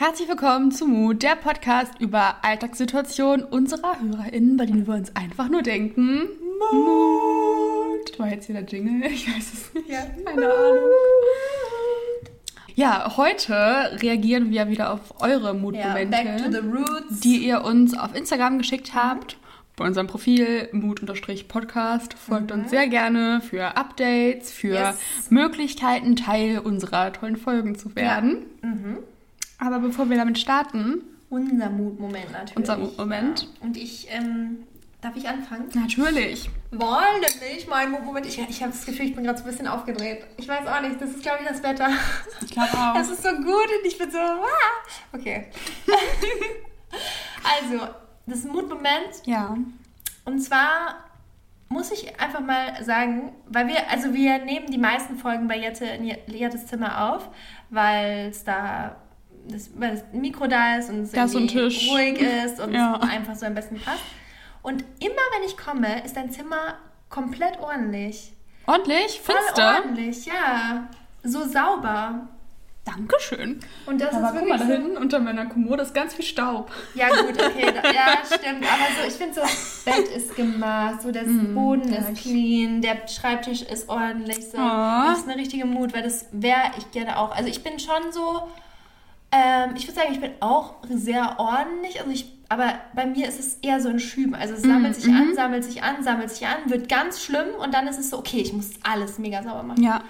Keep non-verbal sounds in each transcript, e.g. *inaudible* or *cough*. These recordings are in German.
Herzlich willkommen zu Mut, der Podcast über Alltagssituationen unserer HörerInnen, bei denen wir uns einfach nur denken. Mut. War jetzt hier der Jingle? *laughs* Ich weiß es nicht. Ja. Keine Ahnung. Ja, heute reagieren wir wieder auf eure Mutmomente, Ja, back to the roots. die ihr uns auf Instagram geschickt habt. Bei unserem Profil Mut-Podcast. Folgt uns sehr gerne für Updates, für Yes. Möglichkeiten, Teil unserer tollen Folgen zu werden. Mhm. Aber bevor wir damit starten, Unser Mutmoment natürlich. Unser Mutmoment. Ja. Und ich, ähm, darf ich anfangen? natürlich. Wollen nicht, mein Mutmoment. Ich, ich habe das Gefühl, ich bin gerade so ein bisschen aufgedreht. Ich weiß auch nicht, das ist, glaube ich, das Wetter. Ich glaube auch. Das ist so gut und ich bin so, ah. Okay. *laughs* also, das Mutmoment Ja. Und zwar muss ich einfach mal sagen, weil wir, also wir nehmen die meisten Folgen bei Jette in Jettes Zimmer auf, weil es da das, weil das Mikro da ist und es Da ist ruhig ist und Ja. einfach so am besten passt. Und immer wenn ich komme, ist dein Zimmer komplett ordentlich. Ordentlich? Voll Findest du? ordentlich, ja. So sauber. Dankeschön. Und das Aber ist guck mal, wirklich da so, hinten unter meiner Kommode ist ganz viel Staub. Ja, gut, *laughs* okay. da- Ja, stimmt. Aber so, ich finde so, das Bett ist gemacht, so der Boden ja, ist clean, der Schreibtisch ist ordentlich. So. Oh. Das ist eine richtige Mut, weil das wäre ich gerne auch. Also ich bin schon so, ähm, ich würde sagen, ich bin auch sehr ordentlich. Also ich, aber bei mir ist es eher so ein Schüben. Also es sammelt sich an, sammelt sich an, sammelt sich an, wird ganz schlimm und dann ist es so, okay, ich muss alles mega sauber machen. Ja.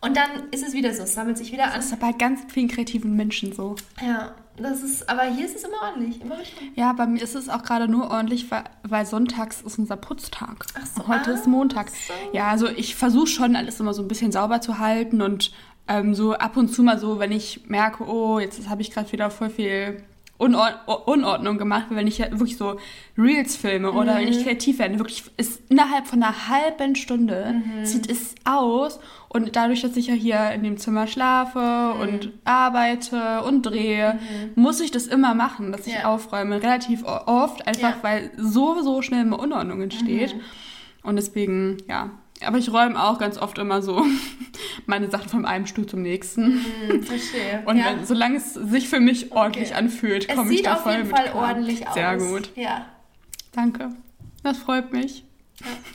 Und dann ist es wieder so, es sammelt sich wieder an. Das ist bei ganz vielen kreativen Menschen so. Ja, das ist, aber hier ist es immer ordentlich, immer richtig. Ja, bei mir ist es auch gerade nur ordentlich, weil, weil sonntags ist unser Putztag. Ach so, Heute ah, ist Montag. so. Ja, also ich versuche schon alles immer so ein bisschen sauber zu halten und ähm, so ab und zu mal so, wenn ich merke, oh, jetzt habe ich gerade wieder voll viel Unord Unordnung gemacht, wenn ich ja wirklich so Reels filme oder wenn Mhm. ich kreativ werde, wirklich ist innerhalb von einer halben Stunde Mhm. sieht es aus und dadurch, dass ich ja hier in dem Zimmer schlafe Mhm. und arbeite und drehe, muss ich das immer machen, dass ich Ja. aufräume, relativ oft, einfach Ja. weil so, so schnell eine Unordnung entsteht. Mhm. Und deswegen, ja. Aber ich räume auch ganz oft immer so meine Sachen von einem Stuhl zum nächsten. Hm, verstehe. *laughs* Und ja. wenn, solange es sich für mich ordentlich anfühlt, es komme ich sieht da auf voll jeden mit Fall klar. ordentlich aus. Sehr gut. Ja, Danke. Das freut mich.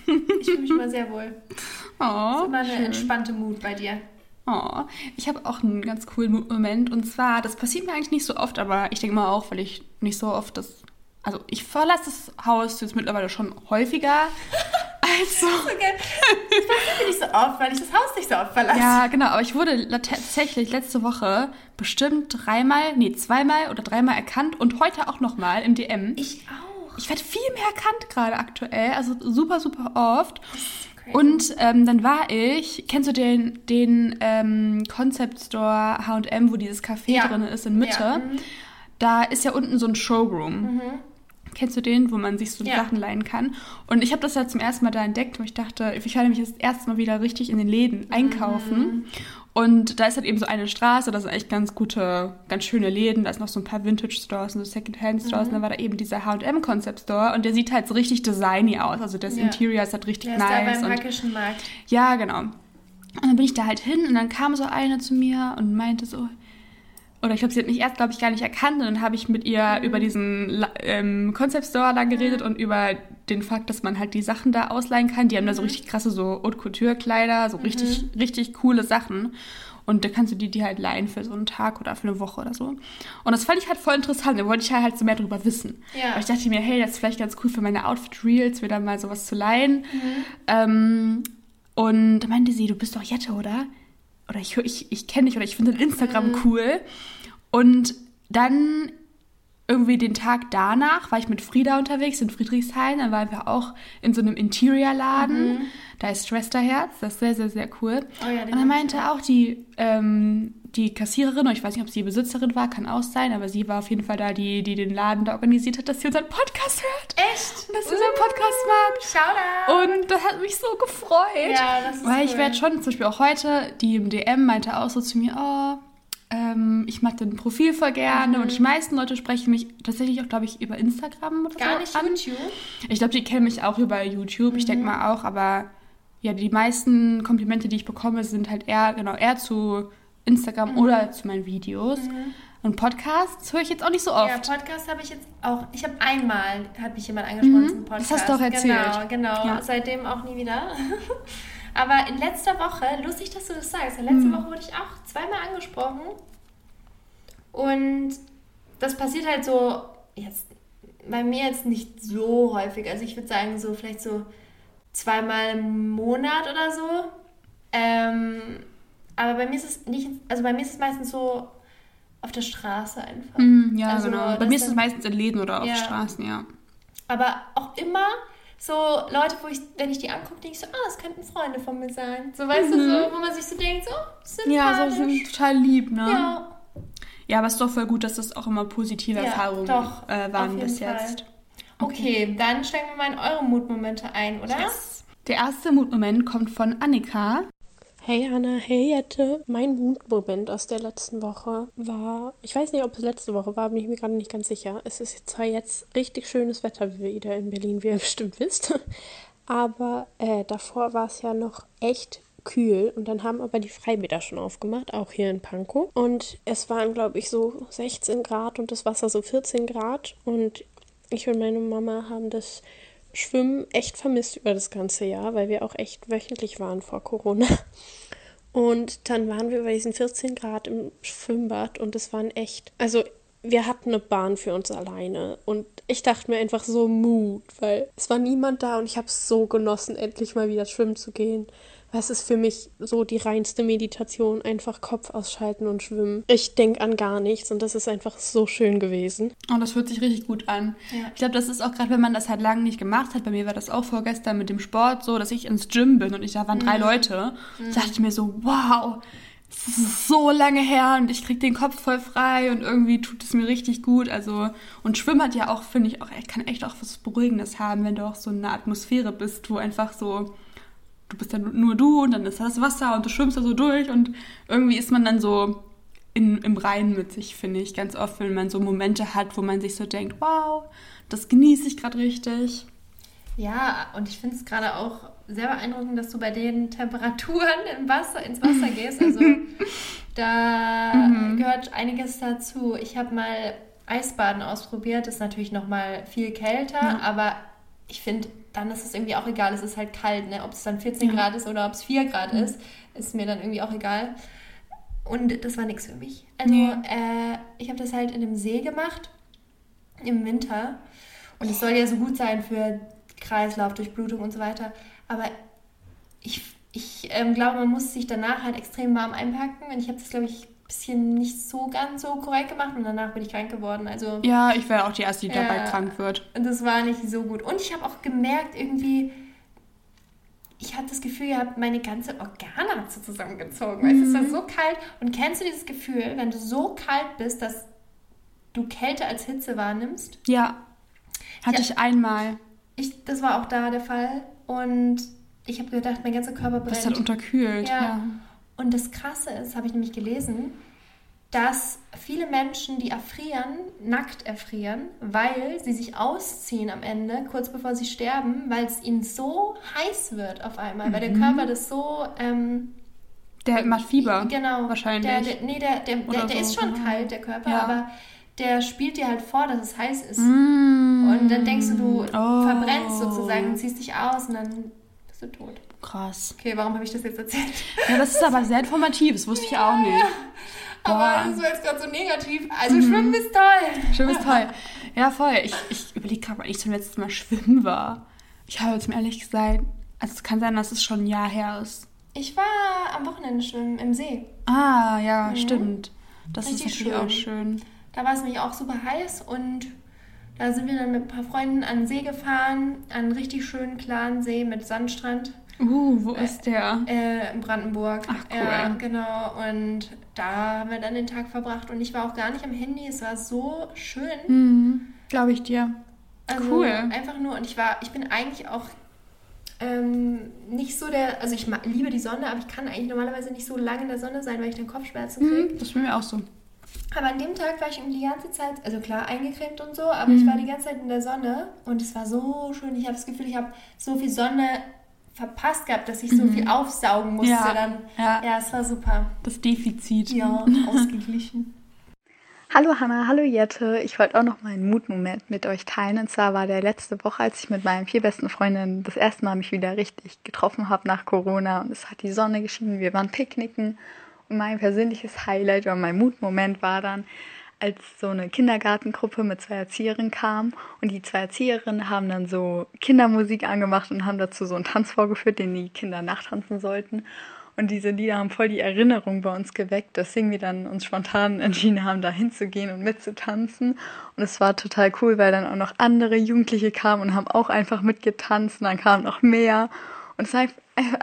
ich fühle mich immer sehr wohl. *laughs* Oh, Immer eine schön. entspannte Mut bei dir. Oh, ich habe auch einen ganz coolen Moment. Und zwar, das passiert mir eigentlich nicht so oft, aber ich denke mal auch, weil ich nicht so oft das. Also, ich verlasse das Haus jetzt mittlerweile schon häufiger. *laughs* Also. Okay. Das passiert nicht so oft, weil ich das Haus nicht so oft verlasse. Ja, genau, aber ich wurde tatsächlich letzte Woche bestimmt dreimal, nee, zweimal oder dreimal erkannt und heute auch nochmal im DM. Ich auch. Ich werde viel mehr erkannt gerade aktuell, also super, super oft. Und ähm, dann war ich, kennst du den, den ähm, Concept Store H&M, wo dieses Café Ja. drin ist in Mitte? Ja, mhm. Da ist ja unten so ein Showroom. Kennst du den, wo man sich so Ja. Sachen leihen kann? Und ich habe das ja zum ersten Mal da entdeckt, wo ich dachte, ich werde mich das erste Mal wieder richtig in den Läden einkaufen. Und da ist halt eben so eine Straße, da sind echt ganz gute, ganz schöne Läden. Da ist noch so ein paar Vintage-Stores und so Second-Hand-Stores. Und dann war da eben dieser H&M Concept Store und der sieht halt so richtig designy aus. Also das Ja. Interior ist halt richtig Der ist da nice. beim Hackischen Markt. ja, genau. Und dann bin ich da halt hin und dann kam so eine zu mir und meinte so, oder ich glaube, sie hat mich erst, glaube ich, gar nicht erkannt und dann habe ich mit ihr Mhm. über diesen La- ähm, Concept Store da geredet und über den Fakt, dass man halt die Sachen da ausleihen kann. Die haben da so Mhm. richtig krasse so Haute Couture Kleider, so richtig, richtig coole Sachen. Und da kannst du die, die halt leihen für so einen Tag oder für eine Woche oder so. Und das fand ich halt voll interessant. Da wollte ich halt so mehr drüber wissen. Ja. Aber ich dachte mir, hey, das ist vielleicht ganz cool für meine Outfit-Reels, wieder mal sowas zu leihen. Mhm. Ähm, und da meinte sie, du bist doch Jette, oder? Oder ich, ich, ich kenne dich oder ich finde Instagram Mhm. cool. Und dann irgendwie den Tag danach war ich mit Frieda unterwegs in Friedrichshain. Dann waren wir auch in so einem Interior-Laden. Da ist Schwesterherz. Das ist sehr, sehr, sehr cool. Mhm. Oh ja, Und dann ich meinte auch die, ähm, die Kassiererin, ich weiß nicht, ob sie die Besitzerin war, kann auch sein, aber sie war auf jeden Fall da, die, die den Laden da organisiert hat, dass sie unseren Podcast hört. Echt? Und dass sie unseren Podcast mag. Shoutout. Und das hat mich so gefreut. Ja, das ist Weil ich cool. werde schon, zum Beispiel auch heute, die im DM meinte auch so zu mir, oh, ähm, ich mag dein Profil voll gerne. Und die meisten Leute sprechen mich tatsächlich auch, glaube ich, über Instagram oder Mhm. Gar so nicht an. YouTube? Ich glaube, die kennen mich auch über YouTube. Ich Mhm. denke mal auch, aber ja, die meisten Komplimente, die ich bekomme, sind halt eher, genau, eher zu Instagram Mhm. oder zu meinen Videos. Und Podcasts höre ich jetzt auch nicht so oft. Ja, Podcast habe ich jetzt auch. Ich habe einmal, hat mich jemand angesprochen zum Podcast. Das hast du doch erzählt. Genau, genau. Ja. Seitdem auch nie wieder. *laughs* Aber in letzter Woche, lustig, dass du das sagst, in letzter Woche wurde ich auch zweimal angesprochen. Und das passiert halt so, jetzt bei mir jetzt nicht so häufig. Also ich würde sagen, so vielleicht so zweimal im Monat oder so. Ähm, aber bei mir ist es nicht, also bei mir ist es meistens so auf der Straße einfach. Mhm, ja, Also, genau. Bei mir ist es meistens in Läden oder auf Ja. Straßen, ja. Aber auch immer so Leute, wo ich, wenn ich die angucke, denke ich so, ah, das könnten Freunde von mir sein. So, weißt du, so, wo man sich so denkt, so, sympathisch. Mhm. Ja, so sind total lieb, ne? Ja, Ja, aber es ist doch voll gut, dass das auch immer positive Ja, Erfahrungen doch, äh, waren bis Fall. jetzt. okay, dann steigen wir mal in eure Mutmomente ein, oder? Der erste Mutmoment kommt von Annika. Hey Anna, hey Jette. Mein Mutmoment aus der letzten Woche war, ich weiß nicht, ob es letzte Woche war, bin ich mir gerade nicht ganz sicher. Es ist zwar jetzt richtig schönes Wetter wieder in Berlin, wie ihr bestimmt wisst, aber äh, davor war es ja noch echt kühl und dann haben aber die Freibäder schon aufgemacht, auch hier in Pankow. Und es waren, glaube ich, so 16 Grad und das Wasser so 14 Grad und ich und meine Mama haben das Schwimmen echt vermisst über das ganze Jahr, weil wir auch echt wöchentlich waren vor Corona. Und dann waren wir bei diesen 14 Grad im Schwimmbad und es waren echt, also wir hatten eine Bahn für uns alleine und ich dachte mir einfach so Mut, weil es war niemand da und ich habe es so genossen, endlich mal wieder schwimmen zu gehen. Es ist für mich so die reinste Meditation, einfach Kopf ausschalten und schwimmen. Ich denke an gar nichts und das ist einfach so schön gewesen. Oh, das hört sich richtig gut an. Ja. Ich glaube, das ist auch gerade, wenn man das halt lange nicht gemacht hat. Bei mir war das auch vorgestern mit dem Sport so, dass ich ins Gym bin und ich da waren drei Leute. Da dachte ich mir so, wow, das ist so lange her und ich krieg den Kopf voll frei und irgendwie tut es mir richtig gut. Also, und Schwimmen hat ja auch, finde ich, auch, kann echt auch was Beruhigendes haben, wenn du auch so in einer Atmosphäre bist, wo einfach so, du bist ja nur du und dann ist da das Wasser und du schwimmst da so durch und irgendwie ist man dann so in, im Reinen mit sich, finde ich, ganz oft, wenn man so Momente hat, wo man sich so denkt, wow, das genieße ich gerade richtig. Ja, und ich finde es gerade auch sehr beeindruckend, dass du bei den *laughs* Temperaturen im Wasser, ins Wasser gehst. Also *laughs* da gehört einiges dazu. Ich habe mal Eisbaden ausprobiert, das ist natürlich noch mal viel kälter, aber ich finde, dann ist es irgendwie auch egal, es ist halt kalt, ne? ob es dann 14 Ja. Grad ist oder ob es 4 Grad ist, ist mir dann irgendwie auch egal. Und das war nichts für mich. Also Nee. äh, ich habe das halt in einem See gemacht, im Winter. Und es soll ja so gut sein für Kreislauf, Durchblutung und so weiter. Aber ich, ich ähm, glaube, man muss sich danach halt extrem warm einpacken. Und ich habe das, glaube ich, bisschen nicht so ganz so korrekt gemacht. Und danach bin ich krank geworden. Also Ja, ich wäre auch die Erste, die dabei Ja. krank wird. und das war nicht so gut. Und ich habe auch gemerkt, irgendwie, ich hatte das Gefühl gehabt, meine ganze Organe hat so zusammengezogen. Du, es war so kalt. Und kennst du dieses Gefühl, wenn du so kalt bist, dass du Kälte als Hitze wahrnimmst? Ja, hatte Ja. ich einmal. Ich, das war auch da der Fall. Und ich habe gedacht, mein ganzer Körper brennt. Das hat unterkühlt. Ja. Ja. Und das Krasse ist, habe ich nämlich gelesen, dass viele Menschen, die erfrieren, nackt erfrieren, weil sie sich ausziehen am Ende, kurz bevor sie sterben, weil es ihnen so heiß wird auf einmal, weil der Mhm. Körper das so... Ähm, Der macht Fieber. Genau. Wahrscheinlich. Der, der, nee, der, der, der, der so, ist schon genau. kalt, der Körper, Ja. aber der spielt dir halt vor, dass es heiß ist. Mm. Und dann denkst du, du Oh. verbrennst sozusagen, ziehst dich aus und dann bist du tot. Krass. Okay, warum habe ich das jetzt erzählt? Ja, das ist aber sehr informativ. Das wusste ich auch nicht. Aber Boah. das war jetzt gerade so negativ. Also Schwimmen ist toll. Schwimmen ist toll. Ja, voll. Ich, ich überlege gerade, wann ich zum letzten Mal schwimmen war. Ich habe jetzt mir ehrlich gesagt, also es kann sein, dass es schon ein Jahr her ist. Ich war am Wochenende schwimmen im See. Ah, ja, stimmt. Das Richtig ist natürlich schön. auch schön. Da war es nämlich auch super heiß und da sind wir dann mit ein paar Freunden an den See gefahren, an einen richtig schönen klaren See mit Sandstrand Uh, wo ist der? äh, in Brandenburg. Ach, cool. Ja, genau. Und da haben wir dann den Tag verbracht und ich war auch gar nicht am Handy. Es war so schön. Mhm, Glaube ich dir. Also Cool. einfach nur, und ich war, ich bin eigentlich auch ähm, nicht so der, also ich liebe die Sonne, aber ich kann eigentlich normalerweise nicht so lange in der Sonne sein, weil ich dann Kopfschmerzen kriege. Mhm, das bei mir auch so. Aber an dem Tag war ich irgendwie die ganze Zeit, also klar eingecremt und so, aber ich war die ganze Zeit in der Sonne und es war so schön. Ich habe das Gefühl, ich habe so viel Sonne verpasst gehabt, dass ich so viel aufsaugen musste Ja, dann. ja. ja, es war super. Das Defizit. Ja, *laughs* ausgeglichen. Hallo Hanna, hallo Jette. Ich wollte auch noch mal einen Mutmoment mit euch teilen. Und zwar war der letzte Woche, als ich mit meinen vier besten Freundinnen das erste Mal mich wieder richtig getroffen habe nach Corona. Und es hat die Sonne geschienen, wir waren picknicken. Und mein persönliches Highlight oder mein Mutmoment war dann, als so eine Kindergartengruppe mit zwei Erzieherinnen kam. Und die zwei Erzieherinnen haben dann so Kindermusik angemacht und haben dazu so einen Tanz vorgeführt, den die Kinder nachtanzen sollten. Und diese Lieder haben voll die Erinnerung bei uns geweckt, deswegen wir dann uns spontan entschieden haben, da hinzugehen und mitzutanzen. Und es war total cool, weil dann auch noch andere Jugendliche kamen und haben auch einfach mitgetanzt. Und dann kamen noch mehr. Und es war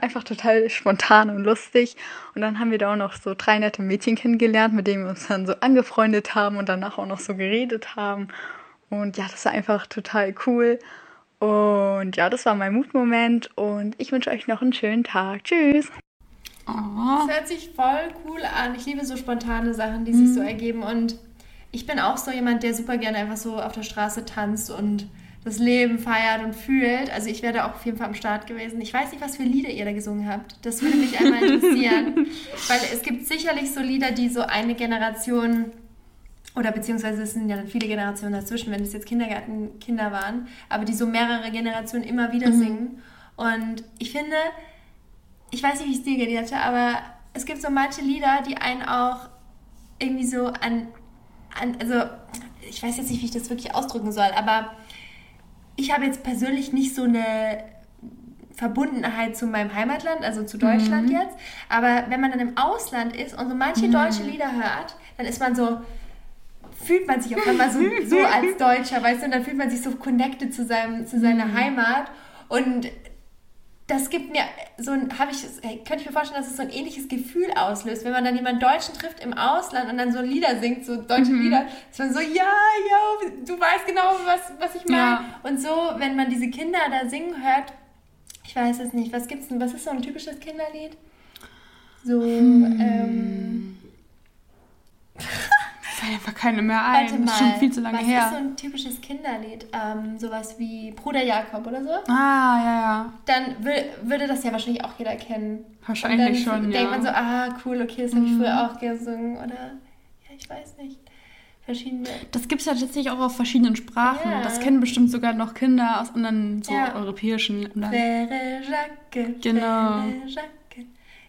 einfach total spontan und lustig. Und dann haben wir da auch noch so drei nette Mädchen kennengelernt, mit denen wir uns dann so angefreundet haben und danach auch noch so geredet haben. Und ja, das war einfach total cool. Und ja, das war mein Mutmoment und ich wünsche euch noch einen schönen Tag. Tschüss! Oh. Das hört sich voll cool an. Ich liebe so spontane Sachen, die sich mhm. so ergeben. Und ich bin auch so jemand, der super gerne einfach so auf der Straße tanzt und das Leben feiert und fühlt. Also ich wäre auch auf jeden Fall am Start gewesen. Ich weiß nicht, was für Lieder ihr da gesungen habt. Das würde mich einmal interessieren. *laughs* Weil es gibt sicherlich so Lieder, die so eine Generation oder beziehungsweise es sind ja dann viele Generationen dazwischen, wenn es jetzt Kindergartenkinder waren, aber die so mehrere Generationen immer wieder mhm. singen. Und ich finde, ich weiß nicht, wie es dir geht, hatte, aber es gibt so manche Lieder, die einen auch irgendwie so an, an, also ich weiß jetzt nicht, wie ich das wirklich ausdrücken soll, aber ich habe jetzt persönlich nicht so eine Verbundenheit zu meinem Heimatland, also zu Deutschland mhm. jetzt. Aber wenn man dann im Ausland ist und so manche mhm. deutsche Lieder hört, dann ist man so, fühlt man sich auf einmal so, so als *laughs* Deutscher, weißt du, und dann fühlt man sich so connected zu, seinem, zu seiner mhm. Heimat. Und das gibt mir so ein, habe ich, könnte ich mir vorstellen, dass es so ein ähnliches Gefühl auslöst, wenn man dann jemanden Deutschen trifft im Ausland und dann so Lieder singt, so deutsche mhm. Lieder, dass man so, ja, ja, du weißt genau, was, was ich meine. Ja. Und so, wenn man diese Kinder da singen hört, ich weiß es nicht, was gibt's denn, was ist so ein typisches Kinderlied? So, hm. ähm, fällt einfach keine mehr ein. Warte mal, das ist schon viel zu lange was her. Was ist so ein typisches Kinderlied? Ähm, sowas wie Bruder Jakob oder so? Ah, ja, ja. Dann würde das ja wahrscheinlich auch jeder kennen. Wahrscheinlich schon, ja. denkt man so, ah, cool, okay, das habe ich mhm. früher auch gesungen. Oder, ja, ich weiß nicht. Verschiedene. Das gibt es ja tatsächlich auch auf verschiedenen Sprachen. Ja. Das kennen bestimmt sogar noch Kinder aus anderen so ja. europäischen Ländern. Frère Jacques, genau. Frère Jacques.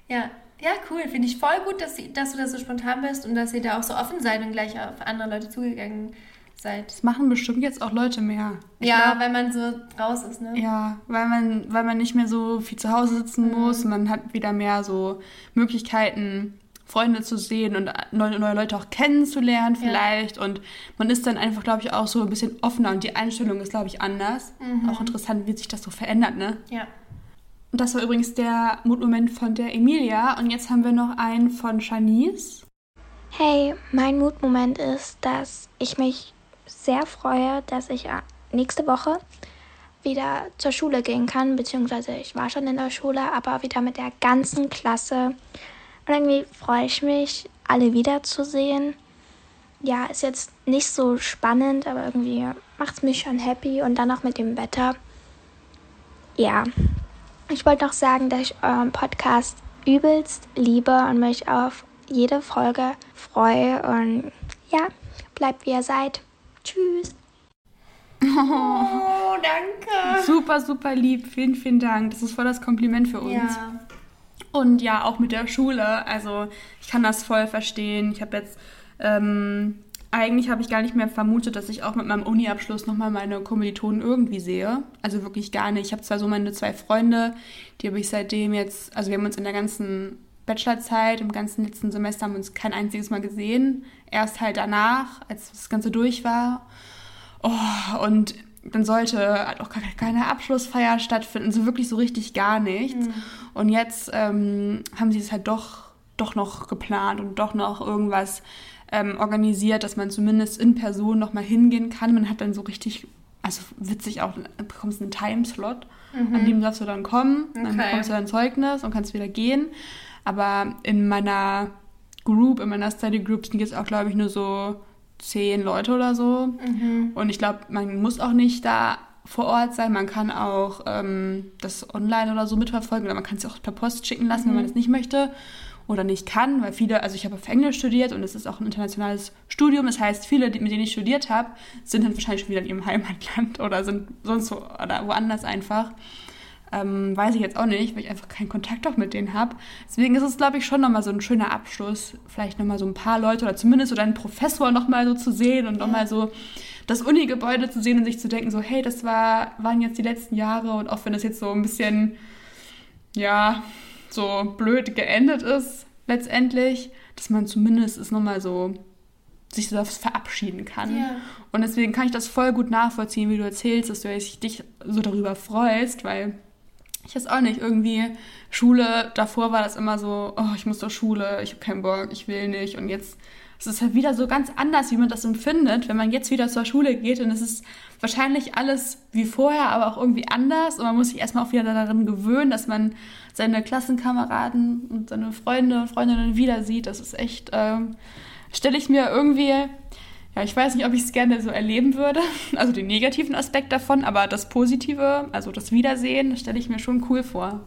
Ja, ja, cool. Finde ich voll gut, dass, sie, dass du da so spontan bist und dass ihr da auch so offen seid und gleich auf andere Leute zugegangen seid. Das machen bestimmt jetzt auch Leute mehr. Ich ja, glaub, weil man so raus ist, ne? Ja, weil man, weil man nicht mehr so viel zu Hause sitzen mhm. muss. Man hat wieder mehr so Möglichkeiten, Freunde zu sehen und neue, neue Leute auch kennenzulernen vielleicht. Ja. Und man ist dann einfach, glaube ich, auch so ein bisschen offener und die Einstellung ist, glaube ich, anders. Mhm. Auch interessant, wie sich das so verändert, ne? Ja. Und das war übrigens der Mutmoment von der Emilia. Und jetzt haben wir noch einen von Shanice. Hey, mein Mutmoment ist, dass ich mich sehr freue, dass ich äh, nächste Woche wieder zur Schule gehen kann, beziehungsweise ich war schon in der Schule, aber wieder mit der ganzen Klasse. Und irgendwie freue ich mich, alle wiederzusehen. Ja, ist jetzt nicht so spannend, aber irgendwie macht es mich schon happy und dann noch mit dem Wetter. Ja, ich wollte noch sagen, dass ich euren Podcast übelst liebe und mich auf jede Folge freue. Und ja, bleibt wie ihr seid. Tschüss. Oh, *laughs* danke. Super, super lieb. Vielen, vielen Dank. Das ist voll das Kompliment für uns. Ja. Und ja, auch mit der Schule. Also ich kann das voll verstehen. Ich habe jetzt ähm, eigentlich habe ich gar nicht mehr vermutet, dass ich auch mit meinem Uni-Abschluss nochmal meine Kommilitonen irgendwie sehe. Also wirklich gar nicht. Ich habe zwar so meine zwei Freunde, die habe ich seitdem jetzt, also wir haben uns in der ganzen Bachelorzeit, im ganzen letzten Semester haben wir uns kein einziges Mal gesehen. Erst halt danach, als das Ganze durch war. Oh, und dann sollte halt auch gar keine Abschlussfeier stattfinden, so wirklich so richtig gar nichts. Mhm. Und jetzt ähm, haben sie es halt doch, doch noch geplant und doch noch irgendwas ähm, organisiert, dass man zumindest in Person nochmal hingehen kann. Man hat dann so richtig, also witzig auch, bekommst einen Timeslot, mhm. an dem darfst du dann kommen, okay. dann bekommst du dein Zeugnis und kannst wieder gehen. Aber in meiner Group, in meiner Study Group sind jetzt auch, glaube ich, nur so zehn Leute oder so. Mhm. Und ich glaube, man muss auch nicht da vor Ort sein. Man kann auch ähm, das online oder so mitverfolgen oder man kann es auch per Post schicken lassen, mhm. wenn man es nicht möchte. Oder nicht kann, weil viele, also ich habe auf Englisch studiert und es ist auch ein internationales Studium. Das heißt, viele, mit denen ich studiert habe, sind dann wahrscheinlich schon wieder in ihrem *laughs* Heimatland oder sind sonst wo oder woanders einfach. Ähm, weiß ich jetzt auch nicht, weil ich einfach keinen Kontakt auch mit denen habe. Deswegen ist es, glaube ich, schon nochmal so ein schöner Abschluss, vielleicht nochmal so ein paar Leute oder zumindest so deinen Professor nochmal so zu sehen und nochmal so das Uni-Gebäude zu sehen und sich zu denken, so, hey, das war, waren jetzt die letzten Jahre und auch wenn das jetzt so ein bisschen, ja, so blöd geendet ist, letztendlich, dass man zumindest es nochmal so sich so verabschieden kann. Ja. Und deswegen kann ich das voll gut nachvollziehen, wie du erzählst, dass du dich so darüber freust, weil ich weiß auch nicht, irgendwie Schule, davor war das immer so, oh, ich muss zur Schule, ich habe keinen Bock, ich will nicht. Und jetzt ist es halt wieder so ganz anders, wie man das empfindet, wenn man jetzt wieder zur Schule geht. Und es ist wahrscheinlich alles wie vorher, aber auch irgendwie anders. Und man muss sich erstmal auch wieder daran gewöhnen, dass man seine Klassenkameraden und seine Freunde und Freundinnen wieder sieht. Das ist echt, ähm, stelle ich mir irgendwie ja, ich weiß nicht, ob ich es gerne so erleben würde, *laughs* also den negativen Aspekt davon, aber das Positive, also das Wiedersehen, stelle ich mir schon cool vor.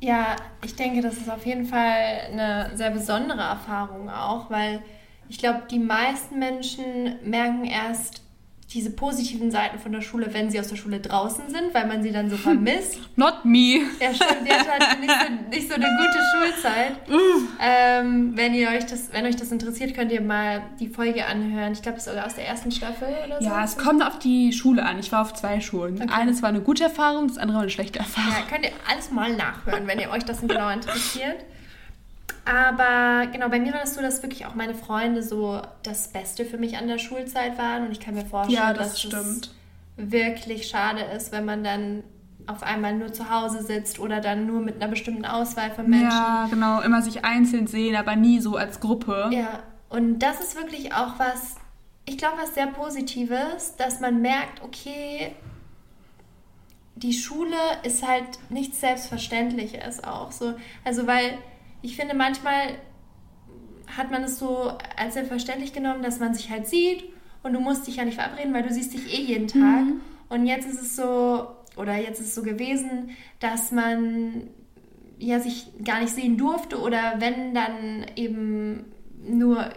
Ja, ich denke, das ist auf jeden Fall eine sehr besondere Erfahrung auch, weil ich glaube, die meisten Menschen merken erst diese positiven Seiten von der Schule, wenn sie aus der Schule draußen sind, weil man sie dann so *laughs* vermisst. Not me. Ja, stimmt, der hat nicht so, nicht so eine gute Schulzeit. *laughs* ähm, wenn ihr euch das, wenn euch das interessiert, könnt ihr mal die Folge anhören. Ich glaube, es ist sogar aus der ersten Staffel oder so. Ja, es kommt auf die Schule an. Ich war auf zwei Schulen. Okay. Eines war eine gute Erfahrung, das andere war eine schlechte Erfahrung. Ja, könnt ihr alles mal nachhören, wenn ihr euch das genau *laughs* interessiert. Aber genau, bei mir war das so, dass wirklich auch meine Freunde so das Beste für mich an der Schulzeit waren. Und ich kann mir vorstellen, ja, das dass stimmt. es wirklich schade ist, wenn man dann auf einmal nur zu Hause sitzt oder dann nur mit einer bestimmten Auswahl von Menschen. Ja, genau, immer sich einzeln sehen, aber nie so als Gruppe. Ja, und das ist wirklich auch was, ich glaube, was sehr Positives, dass man merkt, okay, die Schule ist halt nichts Selbstverständliches auch so. Also, weil ich finde, manchmal hat man es so als selbstverständlich genommen, dass man sich halt sieht und du musst dich ja nicht verabreden, weil du siehst dich eh jeden Tag. Mhm. Und jetzt ist es so, oder jetzt ist es so gewesen, dass man ja sich gar nicht sehen durfte oder wenn dann eben nur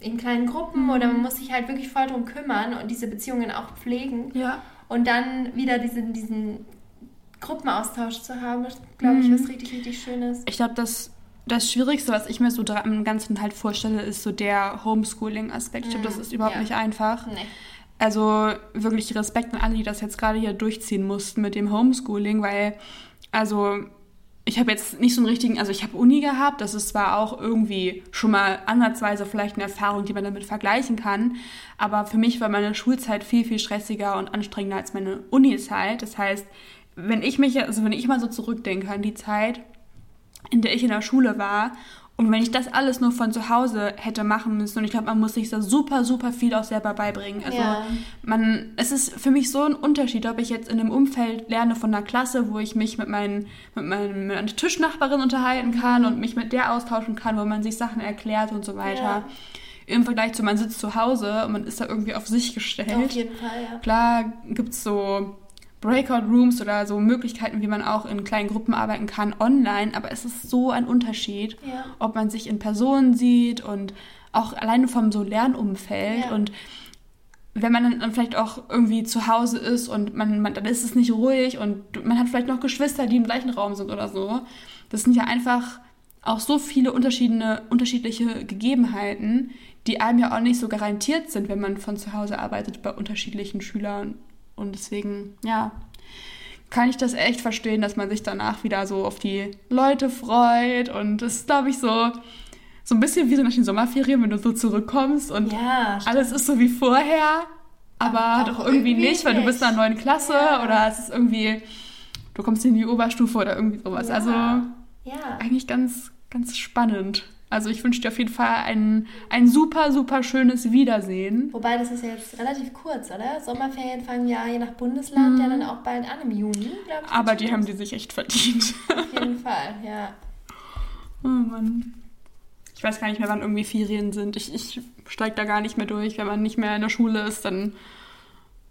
in kleinen Gruppen mhm. oder man muss sich halt wirklich voll drum kümmern und diese Beziehungen auch pflegen. Ja. Und dann wieder diesen, diesen Gruppenaustausch zu haben, glaube ich, mhm. was richtig, richtig Schönes. Ich glaube, das das Schwierigste, was ich mir so im Ganzen halt vorstelle, ist so der Homeschooling-Aspekt. Ich glaube, das ist überhaupt ja. nicht einfach. Nee. Also wirklich Respekt an alle, die das jetzt gerade hier durchziehen mussten mit dem Homeschooling, weil, also ich habe jetzt nicht so einen richtigen, also ich habe Uni gehabt, das ist zwar auch irgendwie schon mal ansatzweise vielleicht eine Erfahrung, die man damit vergleichen kann, aber für mich war meine Schulzeit viel, viel stressiger und anstrengender als meine Uni-Zeit. Das heißt, wenn ich mich, also wenn ich mal so zurückdenke an die Zeit, in der ich in der Schule war. Und wenn ich das alles nur von zu Hause hätte machen müssen, und ich glaube, man muss sich da super, super viel auch selber beibringen. Also ja. man, es ist für mich so ein Unterschied, ob ich jetzt in einem Umfeld lerne von einer Klasse, wo ich mich mit, meinen, mit, meinen, mit meiner Tischnachbarin unterhalten kann und mich mit der austauschen kann, wo man sich Sachen erklärt und so weiter. Ja. Im Vergleich zu, man sitzt zu Hause und man ist da irgendwie auf sich gestellt. Auf jeden Fall, ja. Klar gibt es so Breakout Rooms oder so Möglichkeiten, wie man auch in kleinen Gruppen arbeiten kann, online. Aber es ist so ein Unterschied, ja. ob man sich in Person sieht und auch alleine vom so Lernumfeld ja. und wenn man dann vielleicht auch irgendwie zu Hause ist und man, man, dann ist es nicht ruhig und man hat vielleicht noch Geschwister, die im gleichen Raum sind oder so. Das sind ja einfach auch so viele unterschiedliche, unterschiedliche Gegebenheiten, die einem ja auch nicht so garantiert sind, wenn man von zu Hause arbeitet bei unterschiedlichen Schülern und deswegen, ja, kann ich das echt verstehen, dass man sich danach wieder so auf die Leute freut. Und das ist, glaube ich, so, so ein bisschen wie so nach den Sommerferien, wenn du so zurückkommst und ja, alles ist so wie vorher, aber, doch irgendwie, irgendwie nicht, weil du bist in einer neuen Klasse ja. oder es ist irgendwie, du kommst in die Oberstufe oder irgendwie sowas. Ja. Also eigentlich ganz, ganz spannend. Also ich wünsche dir auf jeden Fall ein, ein super, super schönes Wiedersehen. Wobei das ist ja jetzt relativ kurz, oder? Sommerferien fangen ja je nach Bundesland mhm. ja dann auch bald an im Juni, glaube ich. Aber die haben die sich echt verdient. Auf jeden Fall, ja. *laughs* Oh Mann. Ich weiß gar nicht mehr, wann irgendwie Ferien sind. Ich, ich steige da gar nicht mehr durch. Wenn man nicht mehr in der Schule ist, dann.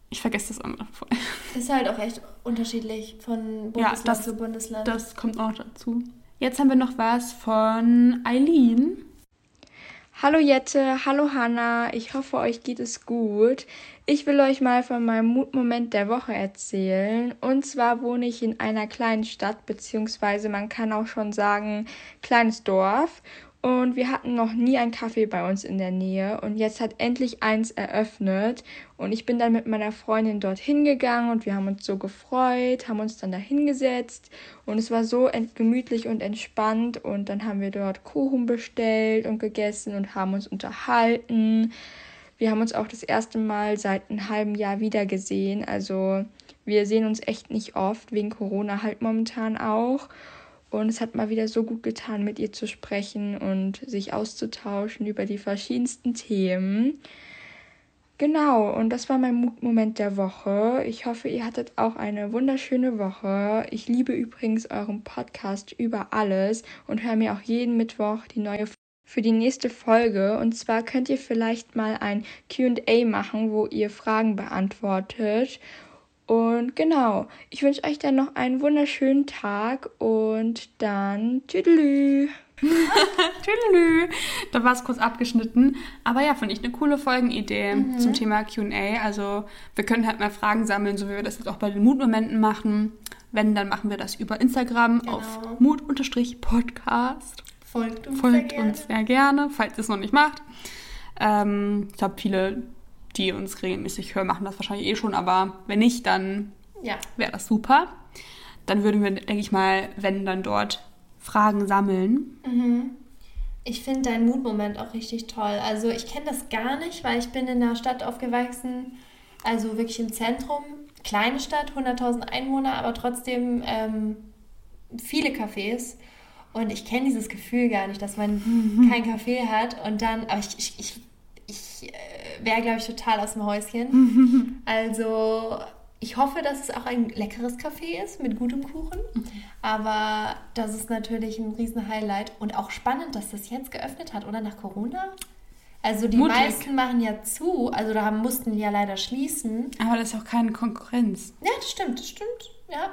Ich vergesse das immer voll. Ist halt auch echt unterschiedlich von Bundesland ja, das, zu Bundesland. Das kommt auch dazu. Jetzt haben wir noch was von Eileen. Hallo Jette, hallo Hanna, ich hoffe, euch geht es gut. Ich will euch mal von meinem Mutmoment der Woche erzählen. Und zwar wohne ich in einer kleinen Stadt, beziehungsweise man kann auch schon sagen, kleines Dorf. Und wir hatten noch nie ein Café bei uns in der Nähe. Und jetzt hat endlich eins eröffnet. Und ich bin dann mit meiner Freundin dorthin gegangen und wir haben uns so gefreut, haben uns dann da hingesetzt. Und es war so gemütlich und entspannt. Und dann haben wir dort Kuchen bestellt und gegessen und haben uns unterhalten. Wir haben uns auch das erste Mal seit einem halben Jahr wieder gesehen. Also wir sehen uns echt nicht oft, wegen Corona halt momentan auch. Und es hat mal wieder so gut getan, mit ihr zu sprechen und sich auszutauschen über die verschiedensten Themen. Genau, und das war mein Mutmoment der Woche. Ich hoffe, ihr hattet auch eine wunderschöne Woche. Ich liebe übrigens euren Podcast über alles und höre mir auch jeden Mittwoch die neue für die nächste Folge. Und zwar könnt ihr vielleicht mal ein QA machen, wo ihr Fragen beantwortet. Und genau, ich wünsche euch dann noch einen wunderschönen Tag und dann tüdelü. *laughs* tüdelü. Da war es kurz abgeschnitten. Aber ja, finde ich eine coole Folgenidee mhm. zum Thema QA. Also, wir können halt mal Fragen sammeln, so wie wir das jetzt auch bei den Mutmomenten machen. Wenn, dann machen wir das über Instagram genau. auf mut-podcast. Folgt uns, Folgt sehr, uns sehr gerne, falls ihr es noch nicht macht. Ähm, ich glaube, viele die uns regelmäßig hören, machen das wahrscheinlich eh schon, aber wenn nicht, dann ja. wäre das super. Dann würden wir, denke ich mal, wenn dann dort Fragen sammeln. Mhm. Ich finde deinen Mutmoment auch richtig toll. Also ich kenne das gar nicht, weil ich bin in einer Stadt aufgewachsen, also wirklich im Zentrum, kleine Stadt, 100.000 Einwohner, aber trotzdem ähm, viele Cafés. Und ich kenne dieses Gefühl gar nicht, dass man mhm. *laughs* kein Café hat. Und dann, aber ich, ich, ich ich äh, wäre, glaube ich, total aus dem Häuschen. *laughs* also ich hoffe, dass es auch ein leckeres Café ist mit gutem Kuchen. Aber das ist natürlich ein Riesen-Highlight und auch spannend, dass das jetzt geöffnet hat, oder nach Corona? Also die Mutig. meisten machen ja zu, also da mussten ja leider schließen. Aber das ist auch keine Konkurrenz. Ja, das stimmt, das stimmt. Ja,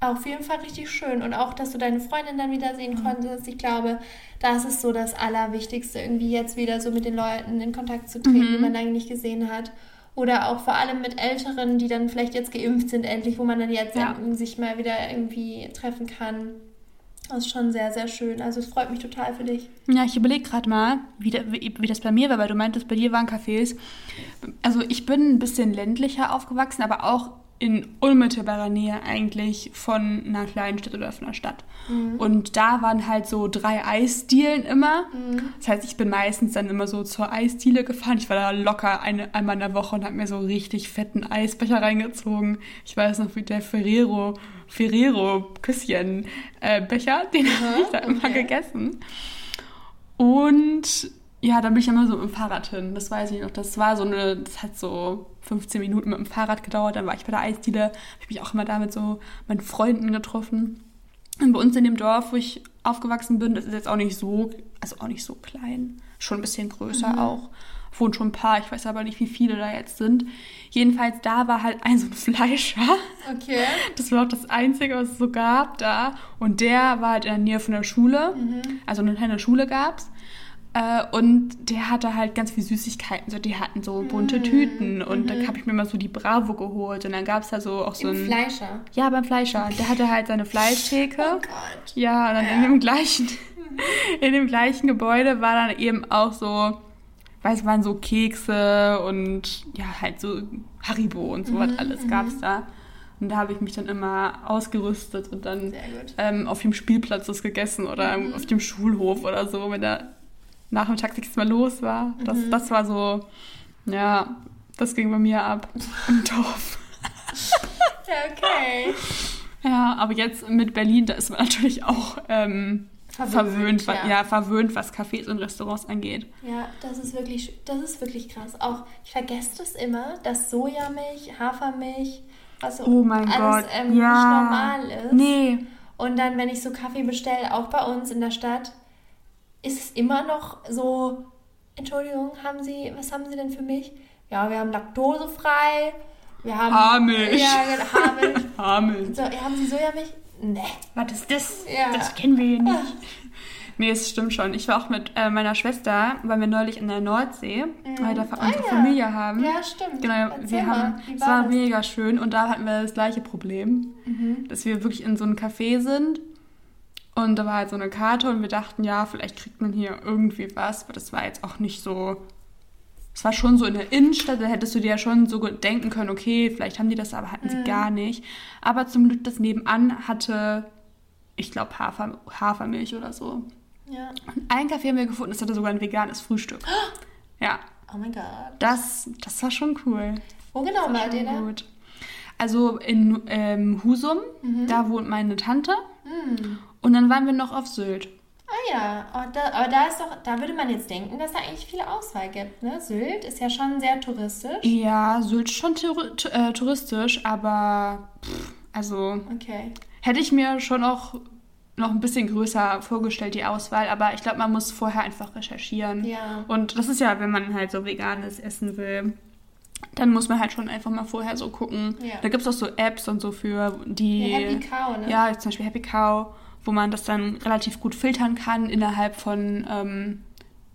auf jeden Fall richtig schön. Und auch, dass du deine Freundin dann wiedersehen mhm. konntest. Ich glaube, das ist so das Allerwichtigste, irgendwie jetzt wieder so mit den Leuten in Kontakt zu treten, mhm. die man lange nicht gesehen hat. Oder auch vor allem mit Älteren, die dann vielleicht jetzt geimpft sind, endlich, wo man dann jetzt ja. sich mal wieder irgendwie treffen kann. Das ist schon sehr, sehr schön. Also es freut mich total für dich. Ja, ich überlege gerade mal, wie, wie, das bei mir war, weil du meintest, bei dir waren Cafés. Also ich bin ein bisschen ländlicher aufgewachsen, aber auch in unmittelbarer Nähe eigentlich von einer kleinen Stadt oder von einer Stadt. Mhm. Und da waren halt so drei Eisdielen immer. Mhm. Das heißt, ich bin meistens dann immer so zur Eisdiele gefahren. Ich war da locker eine, einmal in der Woche und habe mir so richtig fetten Eisbecher reingezogen. Ich weiß noch, wie der Ferrero, Ferrero Küsschen äh, Becher, *laughs* den mhm. habe ich da okay. immer gegessen. Und ja, dann bin ich immer so mit dem Fahrrad hin. Das weiß ich noch. Das war so eine, das hat so 15 Minuten mit dem Fahrrad gedauert. Dann war ich bei der Eisdiele. Habe ich mich auch immer da mit so meinen Freunden getroffen. Und bei uns in dem Dorf, wo ich aufgewachsen bin, das ist jetzt auch nicht so, also auch nicht so klein. Schon ein bisschen größer mhm. auch. Wohnen schon ein paar, ich weiß aber nicht, wie viele da jetzt sind. Jedenfalls, da war halt ein so ein Fleischer. Okay. Das war auch das Einzige, was es so gab da. Und der war halt in der Nähe von der Schule. Mhm. Also eine kleine Schule gab's. Äh, und der hatte halt ganz viel Süßigkeiten. So, die hatten so bunte mm. Tüten. Und mhm. dann habe ich mir mal so die Bravo geholt. Und dann gab es da so auch so Im ein. Fleischer. Ja, beim Fleischer. Okay. Der hatte halt seine Fleischtheke. Oh Gott. Ja, und dann ja. in dem gleichen, *laughs* in dem gleichen Gebäude war dann eben auch so, weiß waren so Kekse und ja, halt so Haribo und sowas mhm, alles gab es mhm. da. Und da habe ich mich dann immer ausgerüstet und dann ähm, auf dem Spielplatz das gegessen oder mhm. auf dem Schulhof oder so, wenn da nachmittags nichts mehr los war. Das, mhm. das war so, ja, das ging bei mir ab im Dorf. *laughs* ja, okay. Ja, aber jetzt mit Berlin, da ist man natürlich auch ähm, verwöhnt, verwöhnt ja. ja. verwöhnt, was Cafés und Restaurants angeht. Ja, das ist wirklich, das ist wirklich krass. Auch ich vergesse das immer, dass Sojamilch, Hafermilch, also oh mein alles Gott. Ähm, ja. nicht normal ist. Nee. Und dann, wenn ich so Kaffee bestelle, auch bei uns in der Stadt, ist es immer noch so, Entschuldigung, haben Sie, was haben Sie denn für mich? Ja, wir haben laktosefrei, wir haben Haarmilch. Ja, Haarmilch. *laughs* Haarmilch. So, haben Sie Sojamilch? Nee. Was ist das? Ja. Das kennen wir hier nicht. Nee, es stimmt schon. Ich war auch mit äh, meiner Schwester, waren wir neulich in der Nordsee, weil wir da Ah, unsere ja. Familie haben. Ja, stimmt. Genau, Erzähl wir mal, haben, es war war das? mega schön und da hatten wir das gleiche Problem, Mhm. dass wir wirklich in so einem Café sind und da war halt so eine Karte und wir dachten, ja, vielleicht kriegt man hier irgendwie was, aber das war jetzt auch nicht so, es war schon so in der Innenstadt, da hättest du dir ja schon so denken können, okay, vielleicht haben die das, aber hatten Mhm. sie gar nicht. Aber zum Glück das nebenan hatte, ich glaube, Hafer, Hafermilch oder so. Ja. Und ein Café haben wir gefunden, das hatte sogar ein veganes Frühstück. *gasps* Ja, Oh mein Gott. das, das war schon cool. Wo genau war ihr da? Also in ähm, Husum, Mhm. da wohnt meine Tante. Hm. Und dann waren wir noch auf Sylt. Ah ja, oh, da, aber da ist doch, da würde man jetzt denken, dass da eigentlich viel Auswahl gibt, ne? Sylt ist ja schon sehr touristisch. Ja, Sylt ist schon äh, touristisch, aber pff, also Okay. hätte ich mir schon auch noch ein bisschen größer vorgestellt, die Auswahl. Aber ich glaube, man muss vorher einfach recherchieren. Ja. Und das ist ja, wenn man halt so veganes essen will, dann muss man halt schon einfach mal vorher so gucken. Ja. Da gibt es auch so Apps und so für die. Ja, Happy Cow, ne? Ja, zum Beispiel Happy Cow, wo man das dann relativ gut filtern kann innerhalb von ähm,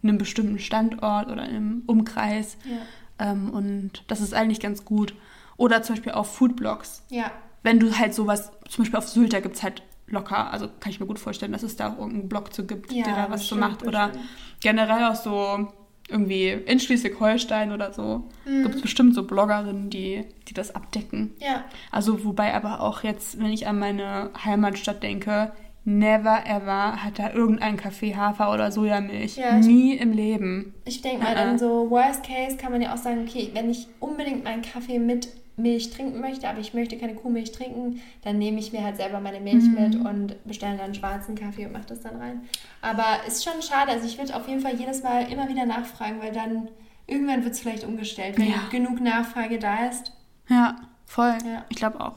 einem bestimmten Standort oder einem Umkreis. Ja. Ähm, und das ist eigentlich ganz gut. Oder zum Beispiel auf Foodblogs. Ja. Wenn du halt sowas, zum Beispiel auf Sylt, da gibt es halt locker, also kann ich mir gut vorstellen, dass es da auch irgendeinen Blog zu gibt, Ja, der da was zu bestimmt, macht. Oder generell auch so irgendwie in Schleswig-Holstein oder so. Mhm. Gibt es bestimmt so Bloggerinnen, die, die das abdecken. Ja. Also wobei aber auch jetzt, wenn ich an meine Heimatstadt denke, never ever hat da irgendein Café Hafer oder Sojamilch. Ja, Nie im Leben. Ich denke mal, Äh, dann äh. so Worst Case kann man ja auch sagen, okay, wenn ich unbedingt meinen Kaffee mit Milch trinken möchte, aber ich möchte keine Kuhmilch trinken, dann nehme ich mir halt selber meine Milch Mhm. mit und bestelle dann schwarzen Kaffee und mache das dann rein. Aber ist schon schade, also ich würde auf jeden Fall jedes Mal immer wieder nachfragen, weil dann irgendwann wird es vielleicht umgestellt, wenn Ja. genug Nachfrage da ist. Ja, voll. Ja. Ich glaube auch.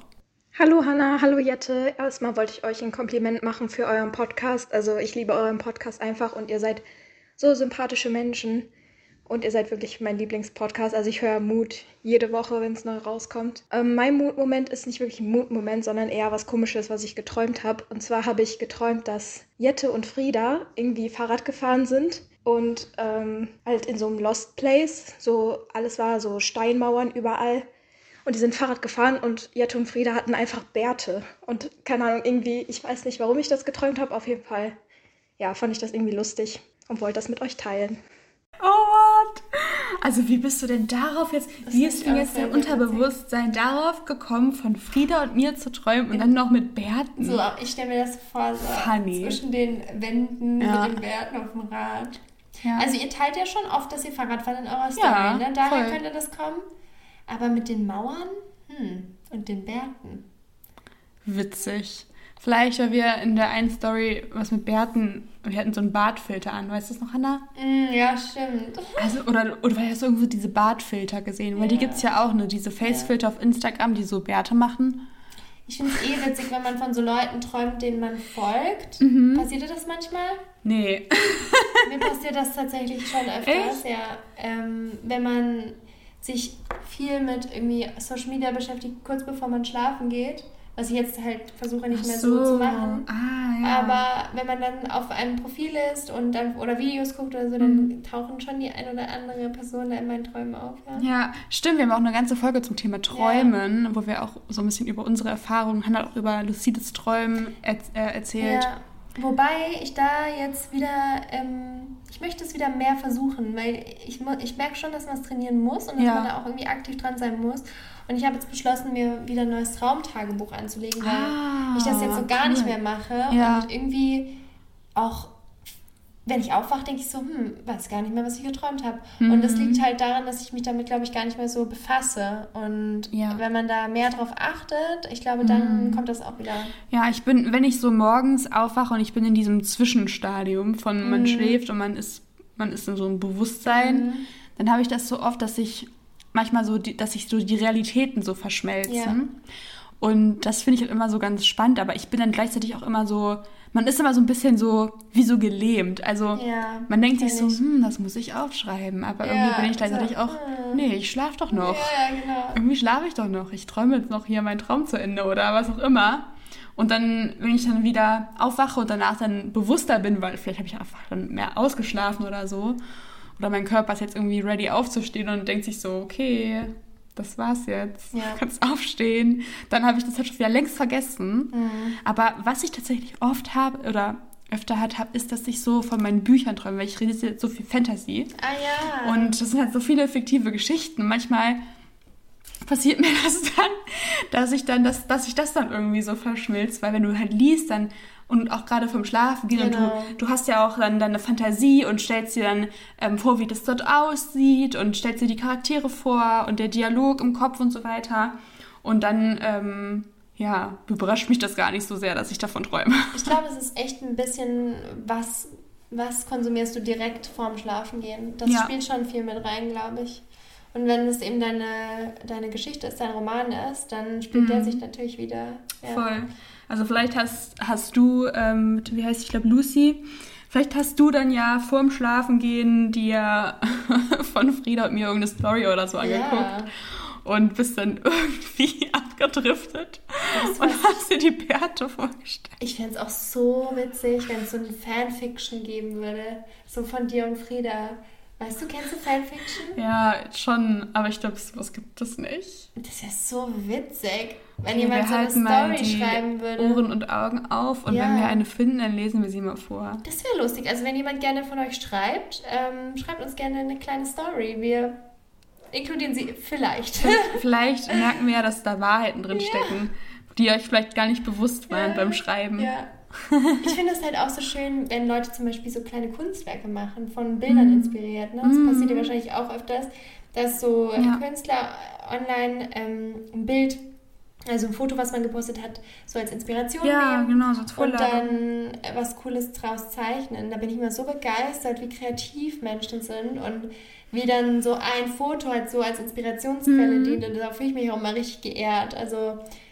Hallo Hanna, hallo Jette. Erstmal wollte ich euch ein Kompliment machen für euren Podcast. Also ich liebe euren Podcast einfach und ihr seid so sympathische Menschen und ihr seid wirklich mein Lieblingspodcast. Also ich höre Mut jede Woche, wenn es neu rauskommt. Ähm, mein Mutmoment ist nicht wirklich ein Mutmoment, sondern eher was Komisches, was ich geträumt habe. Und zwar habe ich geträumt, dass Jette und Frieda irgendwie Fahrrad gefahren sind und ähm, halt in so einem Lost Place. So alles war so Steinmauern überall. Und die sind Fahrrad gefahren und Jette und Frieda hatten einfach Bärte. Und keine Ahnung, irgendwie, ich weiß nicht, warum ich das geträumt habe. Auf jeden Fall, ja, fand ich das irgendwie lustig und wollte das mit euch teilen. Oh, what? Also wie bist du denn darauf jetzt, wie find ist denn jetzt dein. Unterbewusstsein darauf gekommen, von Frieda und mir zu träumen und dann noch mit Bärten? So, ich stelle mir das vor, so Funny. zwischen den Wänden Ja. mit den Bärten auf dem Rad. Ja. Also ihr teilt ja schon oft, dass ihr Fahrrad fahrt in eurer Story, Ja, ne? Daher voll. könnte das kommen. Aber mit den Mauern hm, und den Bärten. Witzig. Vielleicht, weil wir in der einen Story was mit Bärten, wir hatten so einen Bartfilter an, weißt du das noch, Hannah? Mm, ja, stimmt. Also, oder, oder weil hast du irgendwo diese Bartfilter gesehen? Weil die Ja. gibt es ja auch, ne? Diese Facefilter auf Instagram, die so Bärte machen. Ich finde es eh witzig, wenn man von so Leuten träumt, denen man folgt. Mhm. Passiert dir das manchmal? Nee. Mir passiert das tatsächlich schon öfters, Echt? ja. Ähm, wenn man sich viel mit irgendwie Social Media beschäftigt, kurz bevor man schlafen geht, was ich jetzt halt versuche nicht mehr so, zu machen. Ah, ja. Aber wenn man dann auf einem Profil ist und dann oder Videos guckt oder so, dann tauchen schon die ein oder andere Person da in meinen Träumen auf. Ja. Ja, stimmt. Wir haben auch eine ganze Folge zum Thema Träumen, wo wir auch so ein bisschen über unsere Erfahrungen, Hannah hat auch über lucides Träumen er äh, erzählt. Ja. Wobei ich da jetzt wieder, ähm, ich möchte es wieder mehr versuchen, weil ich, ich merke schon, dass man es trainieren muss und dass Ja. man da auch irgendwie aktiv dran sein muss. Und ich habe jetzt beschlossen, mir wieder ein neues Traumtagebuch anzulegen, weil Ah, ich das jetzt so gar nicht mehr mache. Ja. Und irgendwie auch, wenn ich aufwache, denke ich so, hm, weiß gar nicht mehr, was ich geträumt habe. Und das Mhm. liegt halt daran, dass ich mich damit, glaube ich, gar nicht mehr so befasse. Und Ja. Mhm. wenn man da mehr drauf achtet, ich glaube, dann kommt das auch wieder. Ja, ich bin, wenn ich so morgens aufwache und ich bin in diesem Zwischenstadium von man Mhm. schläft und man ist, man ist in so einem Bewusstsein, dann habe ich das so oft, dass ich manchmal so, die, dass sich so die Realitäten so verschmelzen. Ja. Und das finde ich halt immer so ganz spannend, aber ich bin dann gleichzeitig auch immer so, man ist immer so ein bisschen so, wie so gelähmt. Also Ja, man denkt sich so, bin, das muss ich aufschreiben, aber Ja, irgendwie bin ich gleichzeitig auch, hm. nee, ich schlafe doch noch ja, genau. irgendwie schlafe ich doch noch. Ich träume jetzt noch hier meinen Traum zu Ende oder was auch immer. Und dann, wenn ich dann wieder aufwache und danach dann bewusster bin, weil vielleicht habe ich einfach dann mehr ausgeschlafen oder so, oder mein Körper ist jetzt irgendwie ready aufzustehen und denkt sich so, okay, das war's jetzt, Ja. du kannst aufstehen, dann habe ich das halt schon wieder längst vergessen. Mhm. Aber was ich tatsächlich oft habe oder öfter halt habe, ist, dass ich so von meinen Büchern träume, weil ich rede jetzt so viel Fantasy. Ah ja. Und das sind halt so viele fiktive Geschichten. Manchmal passiert mir *laughs* das dann, dass ich dann das, dass ich das dann irgendwie so verschmilzt, weil wenn du halt liest, dann und auch gerade vom Schlafen gehen Genau. und du, du hast ja auch dann deine Fantasie und stellst dir dann ähm, vor, wie das dort aussieht und stellst dir die Charaktere vor und der Dialog im Kopf und so weiter. Und dann, ähm, ja, überrascht mich das gar nicht so sehr, dass ich davon träume. Ich glaube, es ist echt ein bisschen, was, was konsumierst du direkt vorm Schlafengehen. Das Ja. spielt schon viel mit rein, glaube ich. Und wenn es eben deine, deine Geschichte ist, dein Roman ist, dann spielt der sich natürlich wieder. Ja. Mhm. Voll. Also vielleicht hast, hast du, ähm, wie heißt ich glaube Lucy, vielleicht hast du dann ja vorm Schlafengehen dir *laughs* von Frieda und mir irgendeine Story oder so angeguckt Ja. und bist dann *laughs* irgendwie abgedriftet Das und hast dir die Bärte vorgestellt. Ich fände es auch so witzig, wenn es so eine Fanfiction geben würde. So von dir und Frieda. Weißt du, kennst du Fanfiction? Ja, schon, aber ich glaube, sowas gibt es nicht. Das wäre so witzig, wenn Okay, jemand so eine Story schreiben würde. Ohren und Augen auf und Ja. wenn wir eine finden, dann lesen wir sie mal vor. Das wäre lustig. Also wenn jemand gerne von euch schreibt, ähm, schreibt uns gerne eine kleine Story. Wir inkludieren sie vielleicht. Vielleicht *laughs* merken wir ja, dass da Wahrheiten drin stecken, die euch vielleicht gar nicht bewusst waren beim Schreiben. ja. Ich finde es halt auch so schön, wenn Leute zum Beispiel so kleine Kunstwerke machen, von Bildern inspiriert. Ne? Das passiert ja wahrscheinlich auch öfters, dass so Ja. Künstler online ähm, ein Bild, also ein Foto, was man gepostet hat, so als Inspiration Ja, nehmen. genau, so als und Vorlage. dann äh, was Cooles draus zeichnen. Da bin ich immer so begeistert, wie kreativ Menschen sind und wie dann so ein Foto halt so als Inspirationsquelle dient. Und da fühle ich mich auch mal richtig geehrt. Also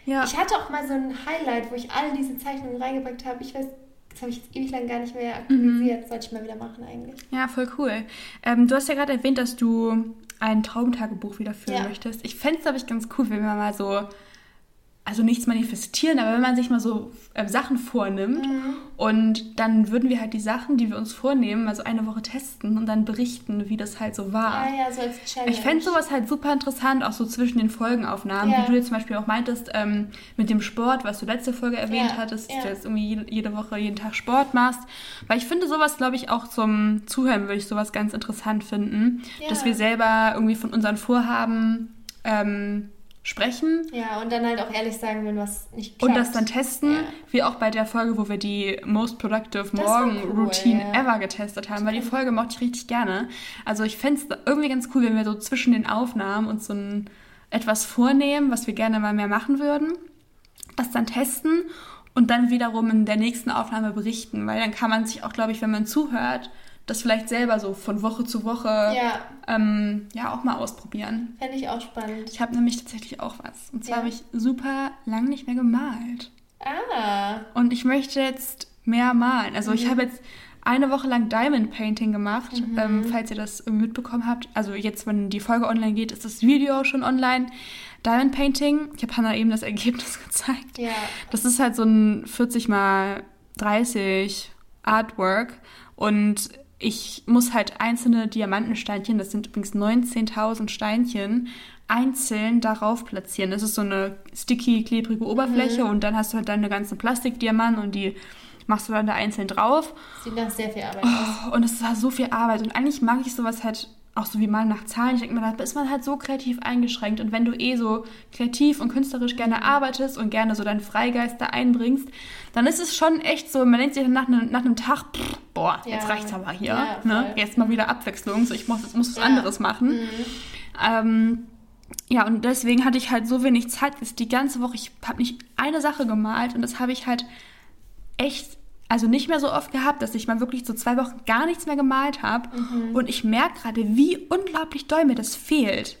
Mhm. Ja. ich hatte auch mal so ein Highlight, wo ich all diese Zeichnungen reingepackt habe. Ich weiß, das habe ich jetzt ewig lang gar nicht mehr aktualisiert. Mhm. Sollte ich mal wieder machen eigentlich. Ja, voll cool. Ähm, du hast ja gerade erwähnt, dass du ein Traumtagebuch wieder führen Ja. möchtest. Ich fände es, glaube ich, ganz cool, wenn man mal so, also nichts manifestieren, aber wenn man sich mal so ähm, Sachen vornimmt Mhm. und dann würden wir halt die Sachen, die wir uns vornehmen, also eine Woche testen und dann berichten, wie das halt so war. Ah ja, so als Challenge. Ich fände sowas halt super interessant, auch so zwischen den Folgenaufnahmen, Ja. wie du jetzt zum Beispiel auch meintest, ähm, mit dem Sport, was du letzte Folge erwähnt Ja, hattest, dass ja. du jetzt irgendwie jede, Woche, jeden Tag Sport machst. Weil ich finde sowas, glaube ich, auch zum Zuhören würde ich sowas ganz interessant finden, Ja. dass wir selber irgendwie von unseren Vorhaben ähm, sprechen Ja, und dann halt auch ehrlich sagen, wenn was nicht klappt. und das dann testen, Ja. wie auch bei der Folge, wo wir die Most Productive Morgen cool, Routine ja. ever getestet haben, weil die Folge mochte ich richtig gerne. Also ich fände es irgendwie ganz cool, wenn wir so zwischen den Aufnahmen uns so ein, etwas vornehmen, was wir gerne mal mehr machen würden, das dann testen und dann wiederum in der nächsten Aufnahme berichten, weil dann kann man sich auch, glaube ich, wenn man zuhört, das vielleicht selber so von Woche zu Woche Ja, ähm, ja auch mal ausprobieren. fände ich auch spannend. Ich habe nämlich tatsächlich auch was. Und zwar Ja. habe ich super lang nicht mehr gemalt. Ah, Und ich möchte jetzt mehr malen. Also ich habe jetzt eine Woche lang Diamond Painting gemacht, ähm, falls ihr das mitbekommen habt. Also jetzt, wenn die Folge online geht, ist das Video schon online. Diamond Painting. Ich habe Hannah eben das Ergebnis *laughs* gezeigt. ja. Das ist halt so ein 40 mal 30 Artwork und ich muss halt einzelne Diamantensteinchen, das sind übrigens 19.000 Steinchen, einzeln darauf platzieren. Das ist so eine sticky, klebrige Oberfläche und dann hast du halt deine ganzen Plastikdiamanten und die machst du dann da einzeln drauf. Sieht nach sehr viel Arbeit aus. Und es war so viel Arbeit. Und eigentlich mag ich sowas halt auch so wie mal nach Zahlen. Ich denke mir, da ist man halt so kreativ eingeschränkt. Und wenn du eh so kreativ und künstlerisch gerne arbeitest und gerne so deinen Freigeist da einbringst, dann ist es schon echt so, man denkt sich dann nach einem, nach einem Tag, pff, boah, jetzt Ja. reicht's aber hier. Ja, ne? Jetzt mal wieder Abwechslung. So, ich muss, ich muss was Ja. anderes machen. Ähm, ja, und deswegen hatte ich halt so wenig Zeit. Jetzt die ganze Woche, ich habe nicht eine Sache gemalt und das habe ich halt echt, also nicht mehr so oft gehabt, dass ich mal wirklich so zwei Wochen gar nichts mehr gemalt habe. Und ich merke gerade, wie unglaublich doll mir das fehlt.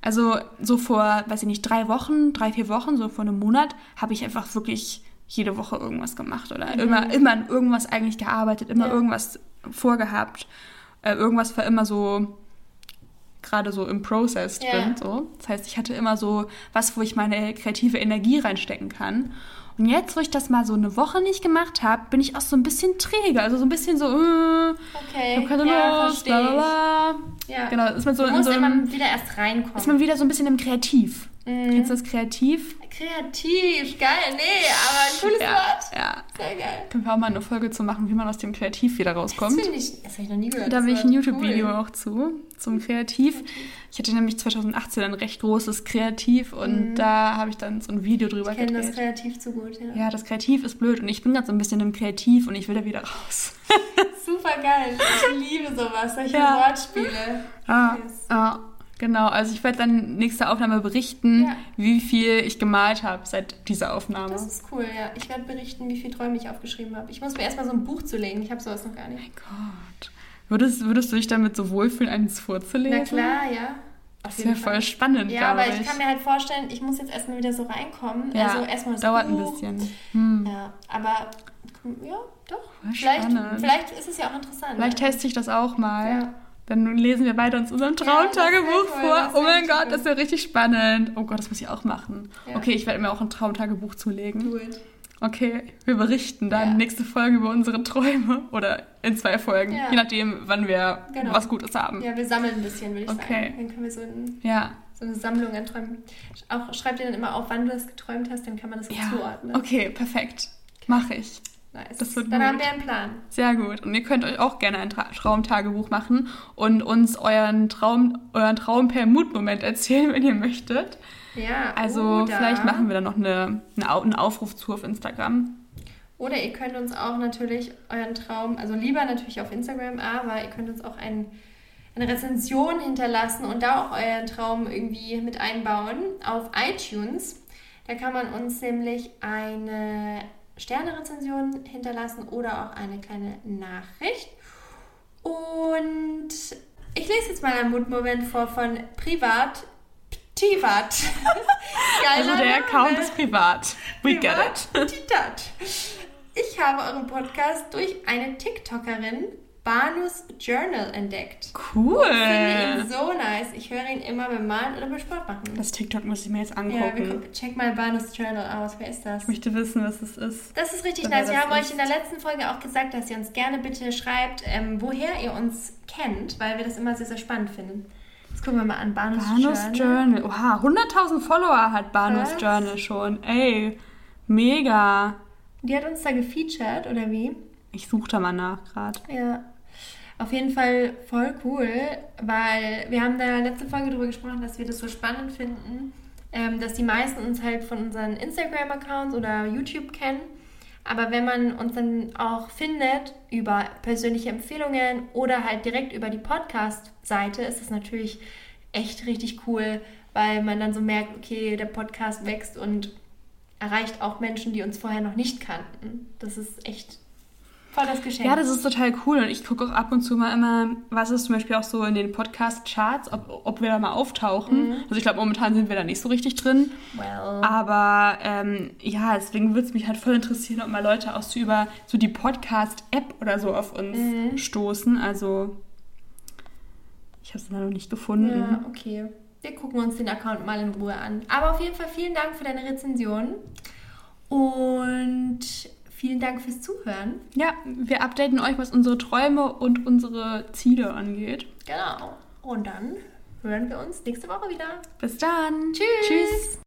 Also so vor, weiß ich nicht, drei Wochen, drei, vier Wochen, so vor einem Monat, habe ich einfach wirklich jede Woche irgendwas gemacht oder immer, immer an irgendwas eigentlich gearbeitet, immer Ja. irgendwas vorgehabt. Äh, irgendwas war immer so gerade so im Process Ja. drin. So. Das heißt, ich hatte immer so was, wo ich meine kreative Energie reinstecken kann. Und jetzt, wo ich das mal so eine Woche nicht gemacht habe, bin ich auch so ein bisschen träge. Also so ein bisschen so, äh, Okay. ich habe keine ja, Lust, bla bla bla. Ja. Genau, ist man so du musst so einem, immer wieder erst reinkommen. ist man wieder so ein bisschen im Kreativ. Mhm. Kennst du das Kreativ? Kreativ, geil. Nee, aber ein cooles Ja, Wort. ja. Sehr geil. Können wir auch mal eine Folge zu machen, wie man aus dem Kreativ wieder Das rauskommt. finde ich, das habe ich noch nie gehört. Da das will ich ein YouTube-Video Cool. auch zu, zum Kreativ. Ich hatte nämlich 2018 ein recht großes Kreativ und da habe ich dann so ein Video drüber Mhm. Ich kenne das kreativ zu gut, ja. Ja, das Kreativ ist blöd und ich bin gerade so ein bisschen im Kreativ und ich will da wieder raus. *laughs* Super geil. Ich liebe sowas, solche Ja. Wortspiele. Ah, Yes. ah, genau, also ich werde dann nächste Aufnahme berichten, Ja. wie viel ich gemalt habe seit dieser Aufnahme. Das ist cool, ja. Ich werde berichten, wie viele Träume ich aufgeschrieben habe. Ich muss mir erstmal so ein Buch zulegen. Ich habe sowas noch gar nicht. Gott. Würdest, würdest du dich damit so wohlfühlen, eins vorzulesen? Na klar, ja. Das wäre voll Fall. spannend, Ja, aber glaube ich kann mir halt vorstellen, ich muss jetzt erstmal wieder so reinkommen. Ja, also erstmal das dauert ein Buch. bisschen. Hm. Ja, aber ja, doch. Voll Vielleicht, spannend. vielleicht ist es ja auch interessant. Vielleicht ja. teste ich das auch mal. Ja. Dann lesen wir beide uns unserem Ja, Traumtagebuch cool, vor. Oh mein cool. Gott, das wäre richtig spannend. Oh Gott, das muss ich auch machen. Ja. Okay, ich werde mir auch ein Traumtagebuch zulegen. Gut. Okay, wir berichten dann Ja. nächste Folge über unsere Träume oder in zwei Folgen, Ja. je nachdem, wann wir Genau. was Gutes haben. Ja, wir sammeln ein bisschen, würde ich Okay. sagen. Dann können wir so, ein, Ja, so eine Sammlung an Träumen. Auch schreib dir dann immer auf, wann du das geträumt hast, dann kann man das ja. zuordnen. Okay, perfekt. Mache ich. Nice. Das wird dann gut. haben wir einen Plan. Sehr gut. Und ihr könnt euch auch gerne ein Tra Traumtagebuch machen und uns euren Traum, euren Traum per Mutmoment erzählen, wenn ihr möchtet. Ja. Also oder, vielleicht machen wir dann noch eine, eine, einen Aufruf zu auf Instagram. Oder ihr könnt uns auch natürlich euren Traum, also lieber natürlich auf Instagram, aber ihr könnt uns auch ein, eine Rezension hinterlassen und da auch euren Traum irgendwie mit einbauen auf iTunes. Da kann man uns nämlich eine Sterne-Rezension hinterlassen oder auch eine kleine Nachricht. Und ich lese jetzt mal einen Mutmoment vor von Privat. Privat. *laughs* Also der Account ist privat. We get it. Ich habe euren Podcast durch eine TikTokerin, Banus Journal, entdeckt. Cool. Finde ihn so nice. Ich höre ihn immer beim Malen oder beim Sport machen. Das TikTok muss ich mir jetzt ja, wir angucken. gucken, check mal Banus Journal aus. Wer ist das? ich möchte wissen, was es ist. Das ist richtig nice. Wir haben euch ist. in der letzten Folge auch gesagt, dass ihr uns gerne bitte schreibt, ähm, woher ihr uns kennt, weil wir das immer sehr, sehr spannend finden. Jetzt gucken wir mal an. Banus, Banus Journal. Journal. Oha, 100.000 Follower hat Banus Krass. Journal schon. Ey, mega. Die hat uns da gefeatured, oder wie? Ich suche da mal nach gerade. Ja, auf jeden Fall voll cool, weil wir haben da letzten Folge darüber gesprochen, dass wir das so spannend finden, ähm, dass die meisten uns halt von unseren Instagram-Accounts oder YouTube kennen. Aber wenn man uns dann auch findet über persönliche Empfehlungen oder halt direkt über die Podcast-Seite, ist das natürlich echt richtig cool, weil man dann so merkt, okay, der Podcast wächst und erreicht auch Menschen, die uns vorher noch nicht kannten. Das ist echt voll das Geschenk. Ja, das ist total cool und ich gucke auch ab und zu mal immer, was ist zum Beispiel auch so in den Podcast-Charts, ob, ob wir da mal auftauchen. Also ich glaube, momentan sind wir da nicht so richtig drin. well. Aber ähm, ja, deswegen würde es mich halt voll interessieren, ob mal Leute auch so über so die Podcast-App oder so auf uns Mhm. stoßen. Also ich habe es da noch nicht gefunden. Ja, okay. Wir gucken uns den Account mal in Ruhe an. Aber auf jeden Fall vielen Dank für deine Rezension. Und vielen Dank fürs Zuhören. Ja, wir updaten euch, was unsere Träume und unsere Ziele angeht. Genau. Und dann hören wir uns nächste Woche wieder. Bis dann. Tschüss. Tschüss.